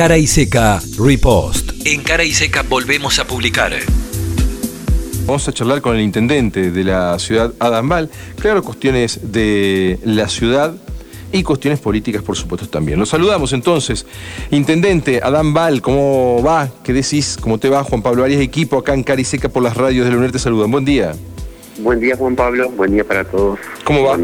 Cara y Seca Repost. En Cara y Seca volvemos a publicar. Vamos a charlar con el intendente de la ciudad, Adam Val. Claro, cuestiones de la ciudad y cuestiones políticas, por supuesto, también. Los saludamos entonces. Intendente Adán Val, ¿cómo va? ¿Qué decís? ¿Cómo te va? Juan Pablo Arias, equipo acá en Cariseca por las radios de la UNER te saludan. Buen día. Buen día, Juan Pablo. Buen día para todos. ¿Cómo va?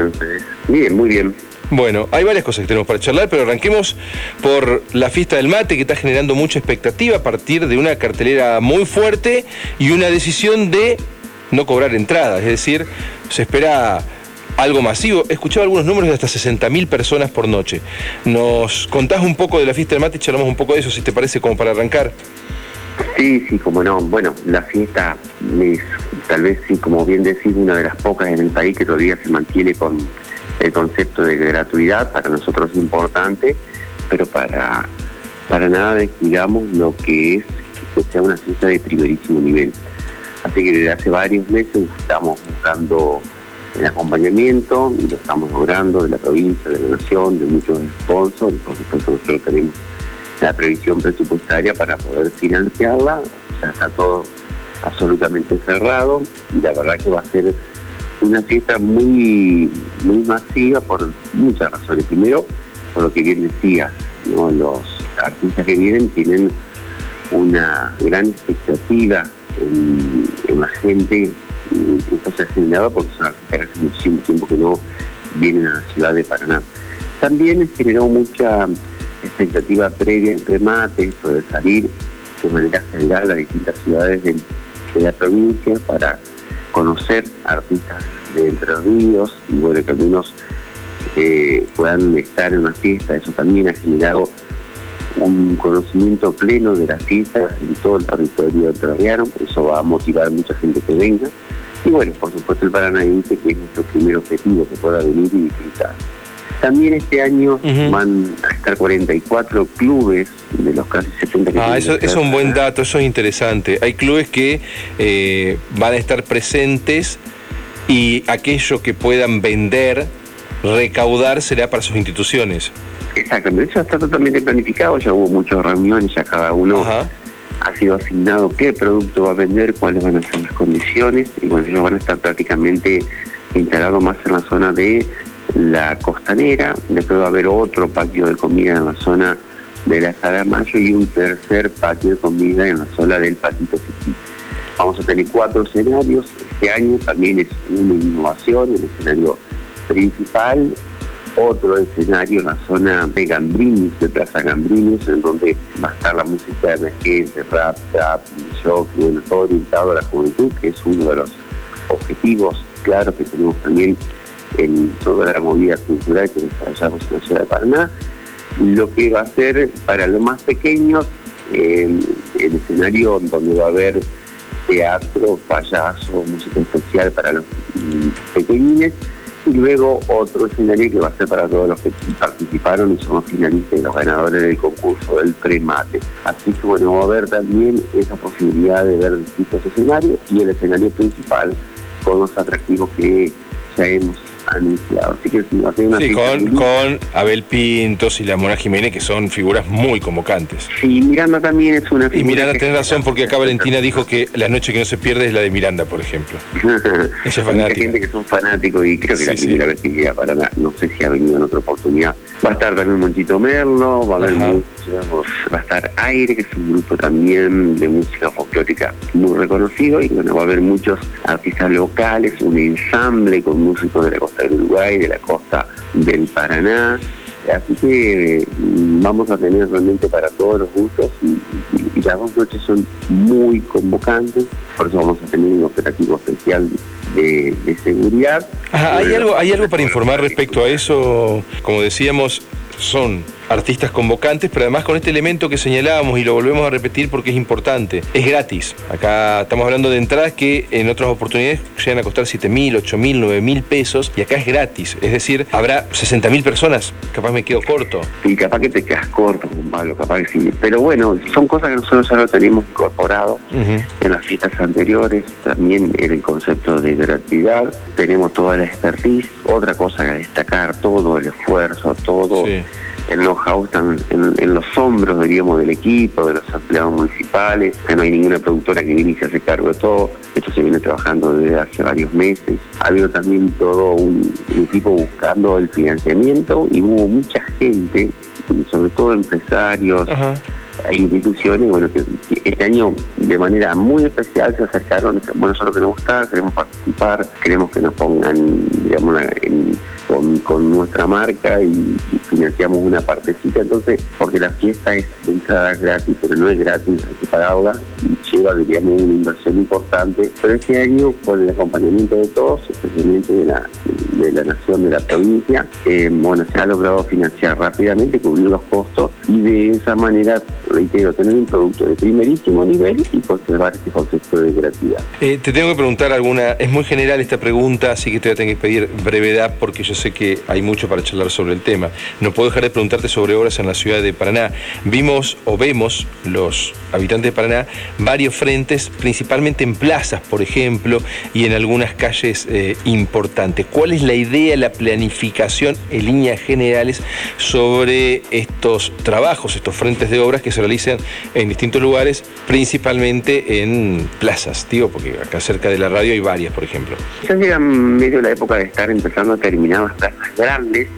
Bien, muy bien. Bueno, hay varias cosas que tenemos para charlar, pero arranquemos por la fiesta del mate que está generando mucha expectativa a partir de una cartelera muy fuerte y una decisión de no cobrar entradas. Es decir, se espera algo masivo. He escuchado algunos números de hasta 60.000 personas por noche. ¿Nos contás un poco de la fiesta del mate y charlamos un poco de eso, si te parece, como para arrancar? Sí, sí, como no. Bueno, la fiesta es, tal vez sí, como bien decís, una de las pocas en el país que todavía se mantiene con el concepto de gratuidad. Para nosotros es importante, pero para, para nada descuidamos lo que es que sea una fiesta de primerísimo nivel. Así que desde hace varios meses estamos buscando el acompañamiento y lo estamos logrando de la provincia, de la nación, de muchos sponsors. Por supuesto, nosotros tenemos la previsión presupuestaria para poder financiarla. Ya está todo absolutamente cerrado y la verdad que va a ser una fiesta muy, muy masiva por muchas razones. Primero, por lo que bien decía, los artistas que vienen tienen una gran expectativa en, la gente esto se ha generado porque hace muchísimo tiempo que no vienen a la ciudad de Paraná. También generó mucha expectativa previa en remate, de salir de manera general a distintas ciudades de, la provincia para conocer artistas de Entre Ríos y bueno, que algunos eh, puedan estar en una fiesta, eso también ha generado un conocimiento pleno de la fiesta en todo el territorio entrerriano, eso va a motivar a mucha gente que venga. Y bueno, por supuesto el Paranaense, que es nuestro primer objetivo, que pueda venir y disfrutar. También este año van a estar 44 clubes de los casi 70 que Ah, eso es un buen dato, eso es interesante. Hay clubes que eh, van a estar presentes y aquello que puedan vender, recaudar, será para sus instituciones. Exactamente, eso está totalmente planificado, ya hubo muchas reuniones, ya cada uno ha sido asignado qué producto va a vender, cuáles van a ser las condiciones, y bueno, ellos van a estar prácticamente instalados más en la zona de la costanera, después va a haber otro patio de comida en la zona de la Sala Mayo y un tercer patio de comida en la zona del Patito Vamos a tener cuatro escenarios, este año también es una innovación, el escenario principal otro escenario en la zona de Gambrinis, de Plaza Gambrinis, en donde va a estar la música emergente, rap, trap, shock, todo orientado a la juventud, que es uno de los objetivos claros que tenemos también en toda la movida cultural que desarrollamos en la ciudad de Paraná. Lo que va a ser para los más pequeños, el escenario donde va a haber teatro, payaso, música especial para los pequeñines y luego otro escenario que va a ser para todos los que participaron y somos finalistas y los ganadores del concurso del premate. Así que bueno, va a haber también esa posibilidad de ver distintos escenarios y el escenario principal con los atractivos que ya hemos anunciado. Así que va a ser una sí, con, con, Abel Pintos y la Mona Jiménez, que son figuras muy convocantes. Sí, Miranda también es una figura. Y Miranda tiene razón, porque acá Valentina dijo que la noche que no se pierde es la de Miranda, por ejemplo. Ella es fanática. Hay gente que son fanáticos y creo que la primera vez que para no sé si ha venido en otra oportunidad. Va a estar también Monchito Merlo, va a haber va a estar Aire, que es un grupo también de música folclórica muy reconocido, y bueno, va a haber muchos artistas locales, un ensamble con músicos de la costa del Uruguay, de la costa del Paraná. Así que mm, vamos a tener realmente para todos los gustos y, las dos noches son muy convocantes, por eso vamos a tener un operativo especial de, seguridad. ¿hay, algo, ¿Hay algo para informar respecto a eso? Como decíamos, son artistas convocantes, pero además con este elemento que señalábamos y lo volvemos a repetir porque es importante, es gratis. Acá estamos hablando de entradas que en otras oportunidades llegan a costar 7 mil, 8 mil, 9 mil pesos y acá es gratis. Es decir, habrá 60 mil personas, capaz me quedo corto. Sí, capaz que te quedas corto, Pablo, capaz que sí. Pero bueno, son cosas que nosotros ya lo tenemos incorporado en las fiestas anteriores, también en el concepto de gratuidad, tenemos toda la expertise, otra cosa que destacar, todo el esfuerzo, todo el know-how está en, los hombros, diríamos, del equipo, de los empleados municipales, no hay ninguna productora que viene y se hace cargo de todo, esto se viene trabajando desde hace varios meses, ha habido también todo un, equipo buscando el financiamiento y hubo mucha gente, sobre todo empresarios, hay instituciones bueno, que, este año de manera muy especial se acercaron, bueno, eso es lo que nos gusta, queremos participar, queremos que nos pongan, digamos, en con, nuestra marca y, financiamos una partecita, entonces, porque la fiesta es entrada gratis, pero no es gratis, hay que pagarla y lleva, diríamos, una inversión importante, pero este año, con el acompañamiento de todos, especialmente de la, de la nación, de la provincia, eh, bueno, se ha logrado financiar rápidamente, cubrir los costos y de esa manera, reitero, tener un producto de primerísimo nivel y conservar este concepto de gratuidad. Eh, te tengo que preguntar alguna, es muy general esta pregunta, así que te voy a tener que pedir brevedad porque yo sé que hay mucho para charlar sobre el tema. No puedo dejar de preguntarte sobre obras en la ciudad de Paraná. Vimos o vemos los habitantes de Paraná varios frentes, principalmente en plazas, por ejemplo, y en algunas calles eh, importantes. ¿Cuál es la idea, la planificación en líneas generales sobre estos trabajos, estos frentes de obras que se realizan en distintos lugares, principalmente en plazas, digo, porque acá cerca de la radio hay varias, por ejemplo. Ya llega medio la época de estar empezando a terminar las plazas grandes,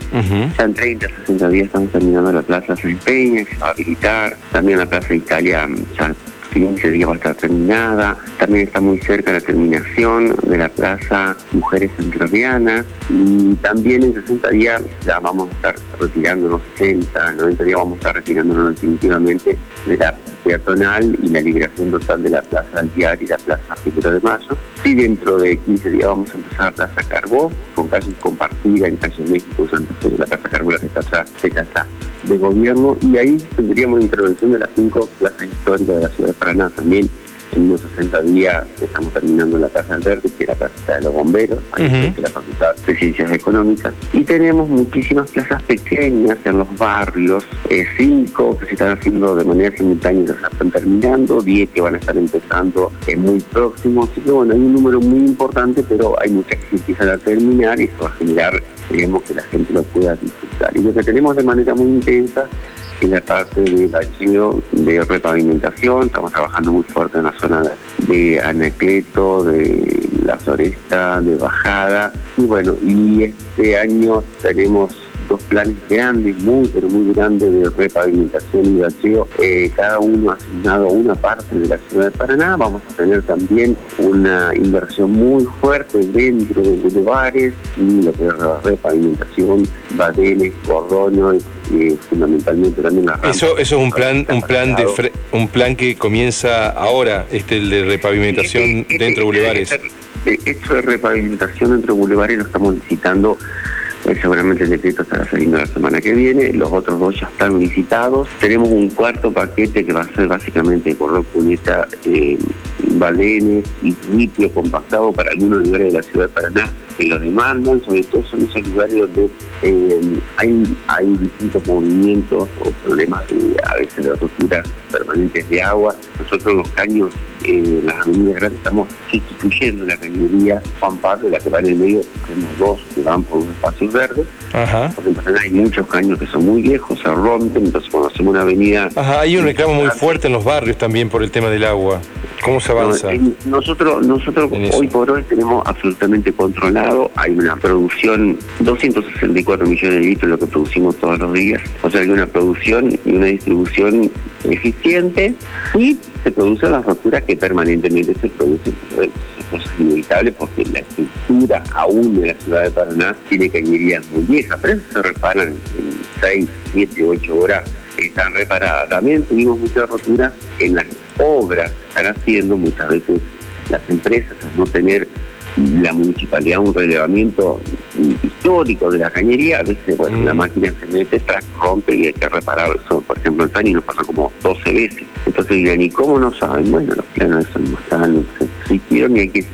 ya en 30, 60 días estamos terminando la plaza San Peña, se va a habilitar, también la plaza Italia ya 15 días va a estar terminada. También está muy cerca la terminación de la Plaza Mujeres Entrerrianas. Y también en 60 días ya vamos a estar retirándonos, 60, 90 días vamos a estar retirándonos definitivamente de la peatonal y la liberación total de la Plaza Altiar y la Plaza Primero de Mayo. Y dentro de 15 días vamos a empezar la Plaza Carbó, con calles compartidas en Calle México, Santa Fe, la Plaza Carbó, la Casa, casa de Gobierno, y ahí tendríamos intervención de las cinco plazas históricas de la ciudad de Paraná también en unos 60 días estamos terminando la Casa del Verde, que es la Casa de los Bomberos, ahí la Facultad de Ciencias Económicas. Y tenemos muchísimas plazas pequeñas en los barrios, eh, cinco que se están haciendo de manera simultánea, que se están terminando, diez que van a estar empezando eh, muy próximos. Así que bueno, hay un número muy importante, pero hay muchas que empiezan a terminar y eso va a generar, queremos que la gente lo pueda disfrutar. Y lo que tenemos de manera muy intensa en la parte de archivo de repavimentación, estamos trabajando muy fuerte en la zona de Anacleto, de La Floresta, de Bajada, y bueno, y este año tenemos dos planes grandes, muy pero muy grandes de repavimentación y bacheo, eh, cada uno asignado a una parte de la ciudad de Paraná. Vamos a tener también una inversión muy fuerte dentro de los lugares y lo que es la repavimentación, badenes, cordones, y fundamentalmente también la Eso, eso es un plan, un plan de un plan que comienza ahora, este el de repavimentación dentro de bulevares. Esto de repavimentación dentro de bulevares lo estamos licitando seguramente el decreto estará saliendo la semana que viene, los otros dos ya están licitados. Tenemos un cuarto paquete que va a ser básicamente por cuneta, eh, balenes y litio compactado para algunos lugares de la ciudad de Paraná que lo demandan, sobre todo son esos lugares donde eh, hay, hay distintos movimientos o problemas de, a veces de rupturas permanentes de agua. Nosotros los caños, eh, las avenidas grandes, estamos sustituyendo la cañería Juan Pablo, la que va en el medio, tenemos dos que van por un espacio verde, porque en hay muchos caños que son muy viejos, se rompen, entonces cuando hacemos una avenida... Ajá, hay un reclamo muy fuerte en los barrios también por el tema del agua. ¿Cómo se avanza? nosotros nosotros hoy por hoy tenemos absolutamente controlado, hay una producción, 264 millones de litros lo que producimos todos los días, o sea, hay una producción y una distribución eficiente y se producen las roturas que permanentemente se producen. Eso es inevitable porque la estructura aún de la ciudad de Paraná tiene cañerías muy viejas, pero eso se reparan en 6, 7, 8 horas están reparadas. También tuvimos muchas roturas en las obras que están haciendo muchas veces las empresas, no tener la municipalidad un relevamiento histórico de la cañería, a veces bueno, la mm. máquina se mete, tras, rompe y hay que reparar eso. Por ejemplo, en Tani nos pasa como 12 veces. Entonces dirán, ¿y cómo no saben? Bueno, los planos no están, no existieron y hay que,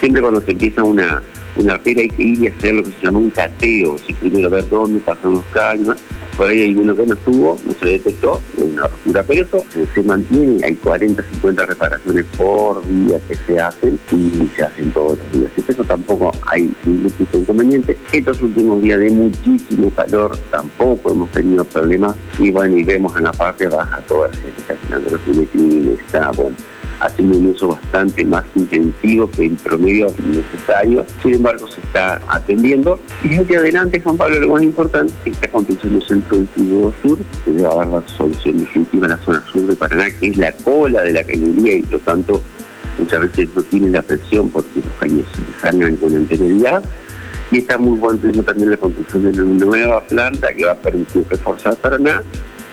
siempre cuando se empieza una una pera hay que ir y hacer lo que se llama un cateo, si primero ver dónde pasan los caños, por ahí hay uno que no estuvo, no se detectó, una ruptura, pero eso se mantiene, hay 40, 50 reparaciones por día que se hacen y se hacen todos los días. Eso tampoco hay ningún tipo de inconveniente. Estos últimos días de muchísimo calor tampoco hemos tenido problemas. Y bueno, y vemos en la parte baja toda la gente haciendo los está bueno haciendo un uso bastante más intensivo que el promedio necesario. Sin embargo, se está atendiendo. Y hacia adelante, Juan Pablo, lo más importante es que está construyendo el centro del Sur, que debe dar la solución definitiva en la zona sur de Paraná, que es la cola de la cañería y por lo tanto muchas veces no tiene la presión porque los caños se desarman con anterioridad. Y está muy bueno también la construcción de una nueva planta que va a permitir reforzar Paraná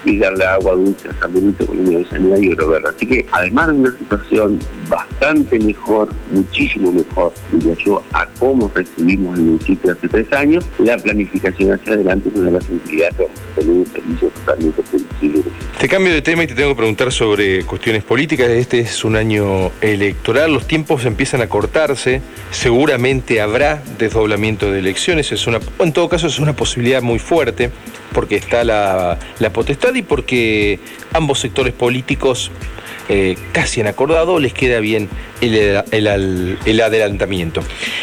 y darle agua dulce a San Benito con una de sanidad y. Así que además de una situación bastante mejor, muchísimo mejor, diría yo, a cómo recibimos el municipio hace tres años, la planificación hacia adelante nos da la sensibilidad de tener un servicio totalmente flexible. Te cambio de tema y te tengo que preguntar sobre cuestiones políticas. Este es un año electoral, los tiempos empiezan a cortarse, seguramente habrá desdoblamiento de elecciones, es una, en todo caso es una posibilidad muy fuerte porque está la, la potestad y porque ambos sectores políticos eh, casi han acordado, les queda bien el, adelantamiento.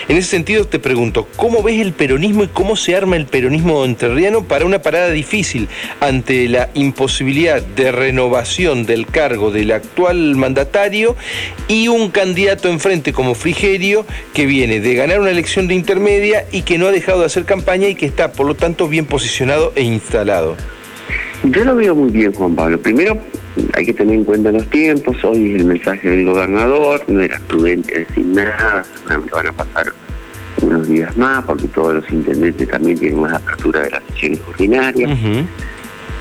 En ese sentido te pregunto, ¿cómo ves el peronismo y cómo se arma el peronismo entrerriano para una parada difícil ante la imposibilidad de renovación del cargo del actual mandatario y un candidato enfrente como Frigerio que viene de ganar una elección de intermedia y que no ha dejado de hacer campaña y que está por lo tanto bien posicionado e instalado? Yo lo veo muy bien, Juan Pablo. Primero, hay que tener en cuenta los tiempos, hoy es el mensaje del gobernador, no era prudente decir nada, seguramente van a pasar unos días más, porque todos los intendentes también tienen más apertura de las sesiones ordinarias.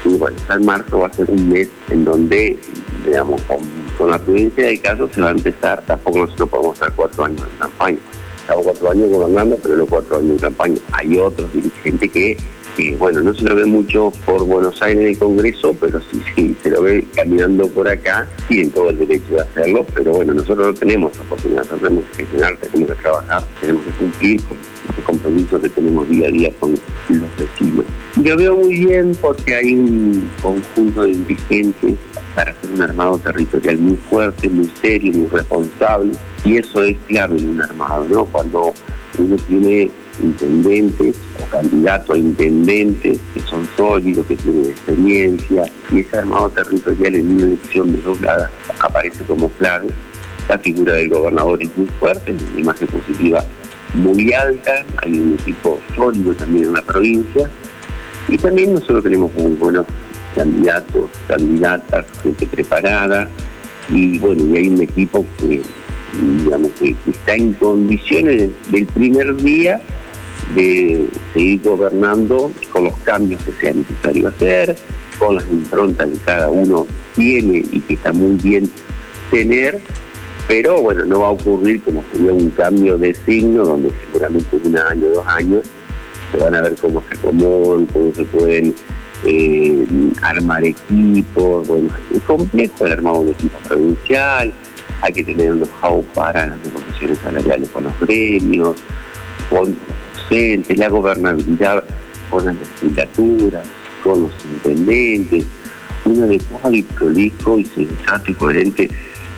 Y bueno, ya en marzo va a ser un mes en donde, digamos, con, la prudencia del caso se va a empezar, tampoco nosotros podemos estar cuatro años en campaña. Estamos cuatro años gobernando, pero no cuatro años en campaña. Hay otros dirigentes que bueno, no se lo ve mucho por Buenos Aires en el Congreso, pero sí, sí, se lo ve caminando por acá, tienen todo el derecho de hacerlo, pero bueno, nosotros no tenemos oportunidad, nosotros tenemos que gestionar, tenemos que trabajar, tenemos que cumplir con los compromisos que tenemos día a día con los vecinos. Yo veo muy bien porque hay un conjunto de dirigentes para hacer un armado territorial muy fuerte, muy serio, muy responsable, y eso es clave en un armado, ¿no? Cuando uno tiene intendentes candidatos a intendentes que son sólidos, que tienen experiencia, y ese armado territorial en una elección desdoblada aparece como clave. La figura del gobernador es muy fuerte, una imagen positiva muy alta, hay un equipo sólido también en la provincia, y también nosotros tenemos muy buenos candidatos, candidatas, gente preparada, y bueno, y hay un equipo que digamos que está en condiciones del primer día de seguir gobernando con los cambios que sea necesario hacer, con las improntas que cada uno tiene y que está muy bien tener, pero bueno, no va a ocurrir como sería un cambio de signo, donde seguramente en un año, dos años, se van a ver cómo se acomodan, cómo se pueden eh, armar equipos, bueno, es complejo el armado de un equipo provincial, hay que tener un know para las negociaciones salariales con los premios, con la gobernabilidad con las legislaturas, con los intendentes, una adecuada y prolijo y sensato y coherente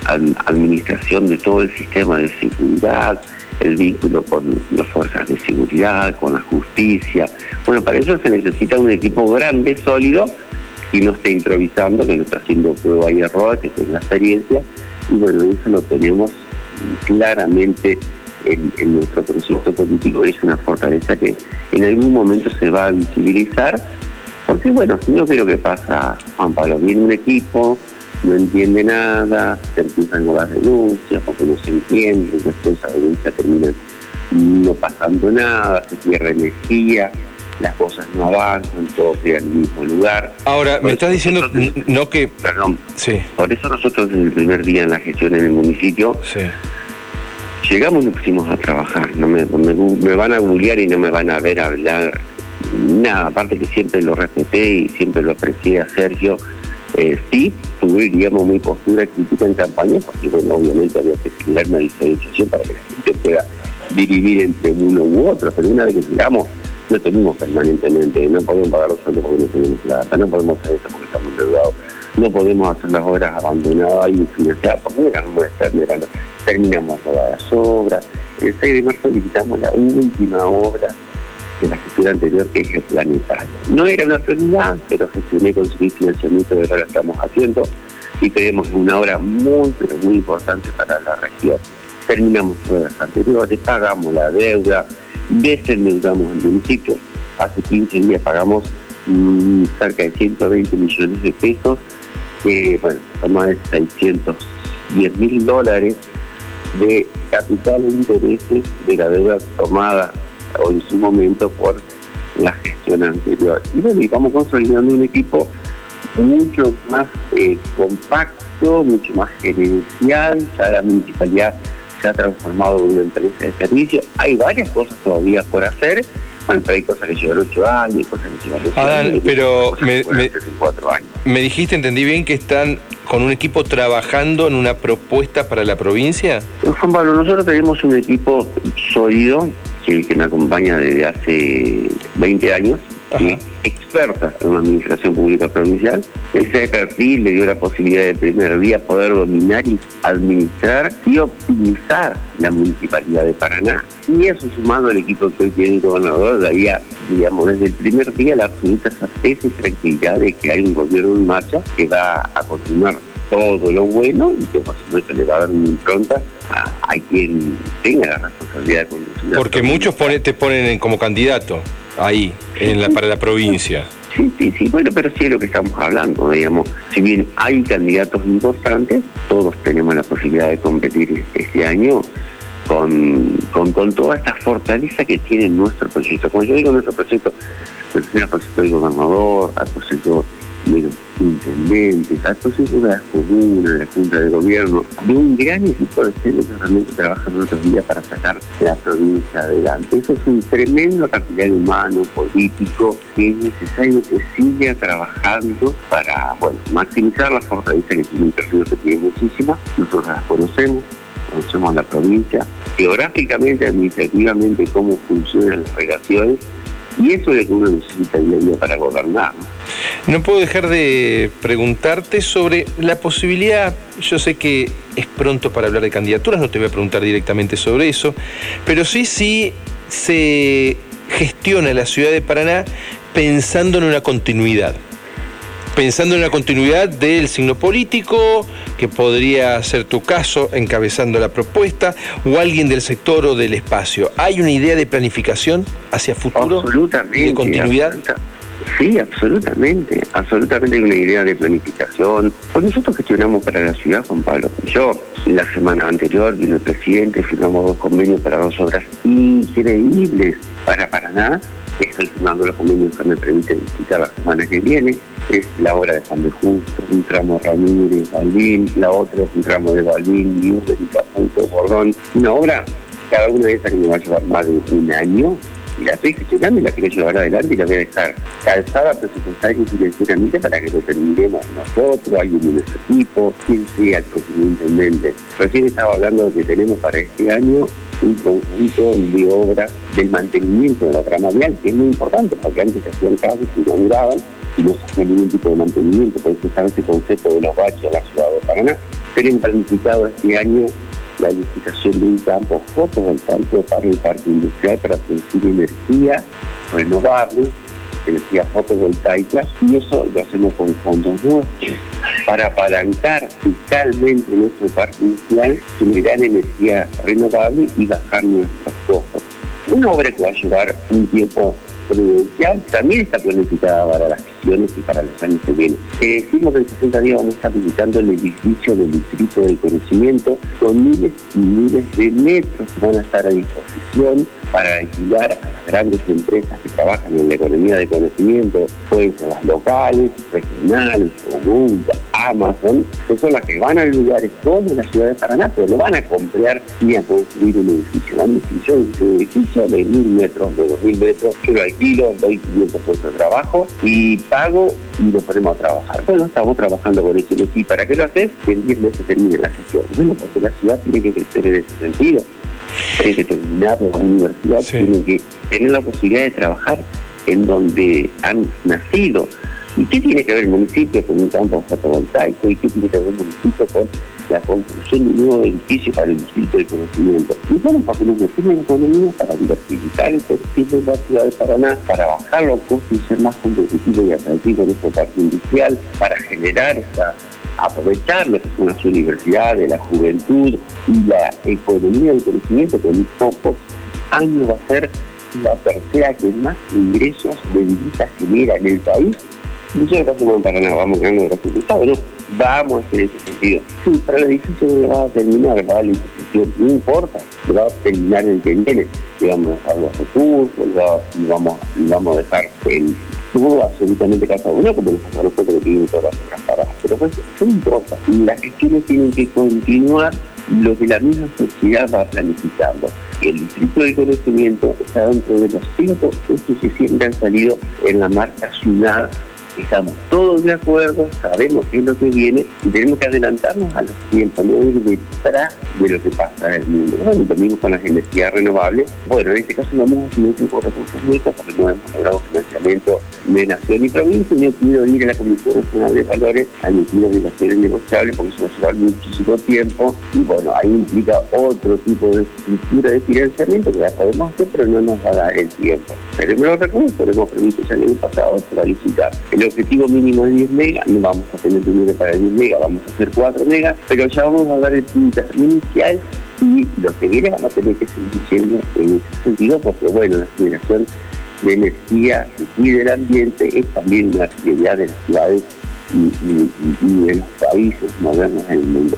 administración de todo el sistema de seguridad, el vínculo con las fuerzas de seguridad, con la justicia. Bueno, para eso se necesita un equipo grande, sólido, y no esté improvisando, que no está haciendo prueba y error, que tenga experiencia. Y bueno, eso lo tenemos claramente en, nuestro proyecto político es una fortaleza que en algún momento se va a visibilizar, porque bueno, no creo que pasa, Juan Pablo, viene un equipo, no entiende nada, se empiezan con las denuncias porque no se entiende, después esa denuncia termina no pasando nada, se pierde energía, las cosas no avanzan, todo queda en el mismo lugar. Ahora, me estás diciendo no que... Perdón, sí. por eso nosotros desde el primer día en la gestión en el municipio sí llegamos y nos pusimos a trabajar. No me, van a googlear y no me van a ver hablar nada. Aparte que siempre lo respeté y siempre lo aprecié a Sergio. Eh, sí, tuve, digamos, mi postura crítica en campaña, porque bueno, obviamente había que crear una diferenciación para que la gente pueda dividir entre uno u otro, pero una vez que llegamos, no tenemos permanentemente, no podemos pagar los sueldos porque no tenemos plata, no podemos hacer eso porque estamos endeudados, no podemos hacer las obras abandonadas y financiadas porque no estar mirando. Terminamos todas las obras. El 6 de marzo visitamos la última obra de la gestión anterior que es el planetario. No era una prioridad, pero gestioné conseguir financiamiento de que estamos haciendo y creemos una obra muy, pero muy importante para la región. Terminamos todas las anteriores, pagamos la deuda, desendeudamos el municipio. Hace 15 días pagamos mm, cerca de 120 millones de pesos, que bueno, más de 610 mil dólares de capital e intereses de la deuda tomada o en su momento por la gestión anterior. Y bueno, y vamos consolidando un equipo mucho más eh, compacto, mucho más gerencial, ya la municipalidad se ha transformado en una empresa de servicio. Hay varias cosas todavía por hacer, bueno, pero hay cosas que llevan ocho años, cosas que llevan ocho años. pero me, me, cuatro años. me dijiste, entendí bien, que están con un equipo trabajando en una propuesta para la provincia. Juan Pablo, nosotros tenemos un equipo sólido que, que me acompaña desde hace 20 años experta en la administración pública provincial. Ese perfil le dio la posibilidad de primer día poder dominar y administrar y optimizar la municipalidad de Paraná. Y eso sumado al equipo que hoy tiene el gobernador, daría, digamos, desde el primer día la absoluta certeza y tranquilidad de que hay un gobierno en marcha que va a continuar todo lo bueno y que por supuesto le va a dar una impronta a, quien tenga la responsabilidad de conducir. Porque muchos te ponen como candidato ahí, en la, para la provincia. Sí, sí, sí, bueno, pero sí es lo que estamos hablando, digamos. Si bien hay candidatos importantes, todos tenemos la posibilidad de competir este año con, con, toda esta fortaleza que tiene nuestro proyecto. Como yo digo, nuestro proyecto, el proyecto del gobernador, al proyecto de los intendentes, proceso de las comunas, la Junta de Gobierno, de un gran equipo de gente que realmente trabaja otros días para sacar la provincia adelante. Eso es un tremendo capital humano, político, que es necesario que siga trabajando para bueno, maximizar la fortaleza que tiene un territorio que tiene muchísima. Nosotros las conocemos, conocemos la provincia, geográficamente, administrativamente, cómo funcionan las relaciones y eso es lo que uno necesita día a día para gobernar. Puedo dejar de preguntarte sobre la posibilidad, yo sé que es pronto para hablar de candidaturas, no te voy a preguntar directamente sobre eso, pero sí, sí se gestiona la ciudad de Paraná pensando en una continuidad pensando en la continuidad del signo político, que podría ser tu caso encabezando la propuesta, o alguien del sector o del espacio. ¿Hay una idea de planificación hacia futuro? Absolutamente. ¿De continuidad? Sí, absolutamente, absolutamente hay una idea de planificación. Pues nosotros gestionamos para la ciudad, Juan Pablo. Yo, la semana anterior, vino el presidente, firmamos dos convenios para dos obras increíbles para Paraná. Estoy firmando los convenios que me permiten visitar la semana que viene es la obra de San de Justo, un tramo Ramírez, Balbín, la otra es un tramo de Balbín, Newber y Punto Bordón. Una obra, cada una de esas que me va a llevar más de un año, y la estoy gestionando y la quiero llevar adelante y la voy a dejar calzada presupuestaria y financieramente para que lo terminemos nosotros, alguien de nuestro equipo, quien sea el próximo intendente. Recién estaba hablando de que tenemos para este año un conjunto de obras del mantenimiento de la trama vial, que es muy importante, porque antes se hacían casos y no duraban, y no se hacía ningún tipo de mantenimiento, por eso está ese concepto de los baches a la ciudad de Paraná. Tienen planificado este año la licitación de un campo fotovoltaico para el parque industrial para producir energía renovable, energía fotovoltaica, y eso lo hacemos con fondos nuestros para apalancar fiscalmente nuestro parque industrial, generar energía renovable y bajar nuestros costos. Una obra que va a llevar un tiempo prudencial también está planificada para las gestiones y para los años que vienen. Eh, decimos que en 60 días vamos a estar visitando el edificio del Distrito del Conocimiento con miles y miles de metros que van a estar a disposición para alquilar a las grandes empresas que trabajan en la economía de conocimiento, pueden ser las locales, regionales, comunes, Amazon, que son las que van a lugares como la ciudad de Paraná, pero lo van a comprar y a construir un edificio. La edificio un edificio de mil metros, de dos mil metros, yo lo alquilo, doy 500 puestos de trabajo y pago y lo ponemos a trabajar. Bueno, estamos trabajando con eso. ¿Y para qué lo haces? Que en 10 meses termine la gestión. Bueno, porque la ciudad tiene que crecer en ese sentido. tiene que terminar la universidad, tiene que tener la posibilidad de trabajar en donde han nacido. ¿Y qué tiene que ver el municipio con un campo fotovoltaico? ¿Y qué tiene que ver el municipio con la construcción de un nuevo edificio para el distrito de conocimiento? Y bueno, porque nos metimos en economía para diversificar el perfil de la ciudad de Paraná, para bajar los costos y ser más competitivos y atractivos en este parque industrial, para generar esa aprovechar lo que son las universidades, la juventud y la economía del conocimiento que en pocos años va a ser la tercera que más ingresos de divisas genera en el país. Nosotros no para nada, vamos ganando resultados, ¿no? Vamos en ese sentido. Sí, pero el edificio no va a terminar, va la institución, no importa, va a terminar el que viene. Le vamos a dejar los recursos, y vamos, vamos a dejar el todo absolutamente cada uno, como los aeropuertos que tienen todas las paradas. Pero pues no importa. Las gestiones tienen que continuar lo que la misma sociedad va planificando. El Distrito de Conocimiento está dentro de los cinco puntos que siempre han salido en la marca ciudad estamos todos de acuerdo, sabemos qué es lo que viene y tenemos que adelantarnos a los tiempos, no ir detrás de lo que pasa en el mundo. Bueno, también con las energías renovables, bueno, en este caso no hemos tenido tiempo de recursos porque no hemos logrado financiamiento de nación y provincia y he podido ir a la Comisión Nacional de Valores a emitir obligaciones negociables porque eso nos lleva muchísimo tiempo y bueno, ahí implica otro tipo de estructura de financiamiento que ya podemos hacer pero no nos va a dar el tiempo. Tenemos los recursos, hemos permitido ya el pasado para licitar. El objetivo mínimo es 10 megas, no vamos a tener dinero para 10 megas, vamos a hacer 4 megas, pero ya vamos a dar el punto inicial y lo que viene vamos a tener que seguir diciendo en ese sentido, porque bueno, la generación de energía y del ambiente es también una actividad de las ciudades y, de los países modernos en el mundo.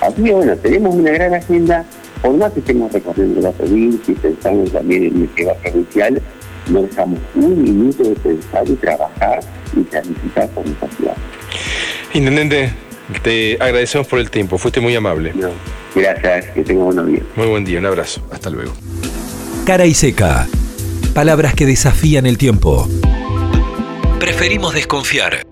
Así que bueno, tenemos una gran agenda, por más que estemos recorriendo la provincia y pensando también en el tema provincial, no dejamos un minuto de pensar y trabajar y planificar por nuestra ciudad. Intendente, te agradecemos por el tiempo, fuiste muy amable. gracias, que tenga buenos días. Muy buen día, un abrazo, hasta luego. Cara y seca, palabras que desafían el tiempo. Preferimos desconfiar.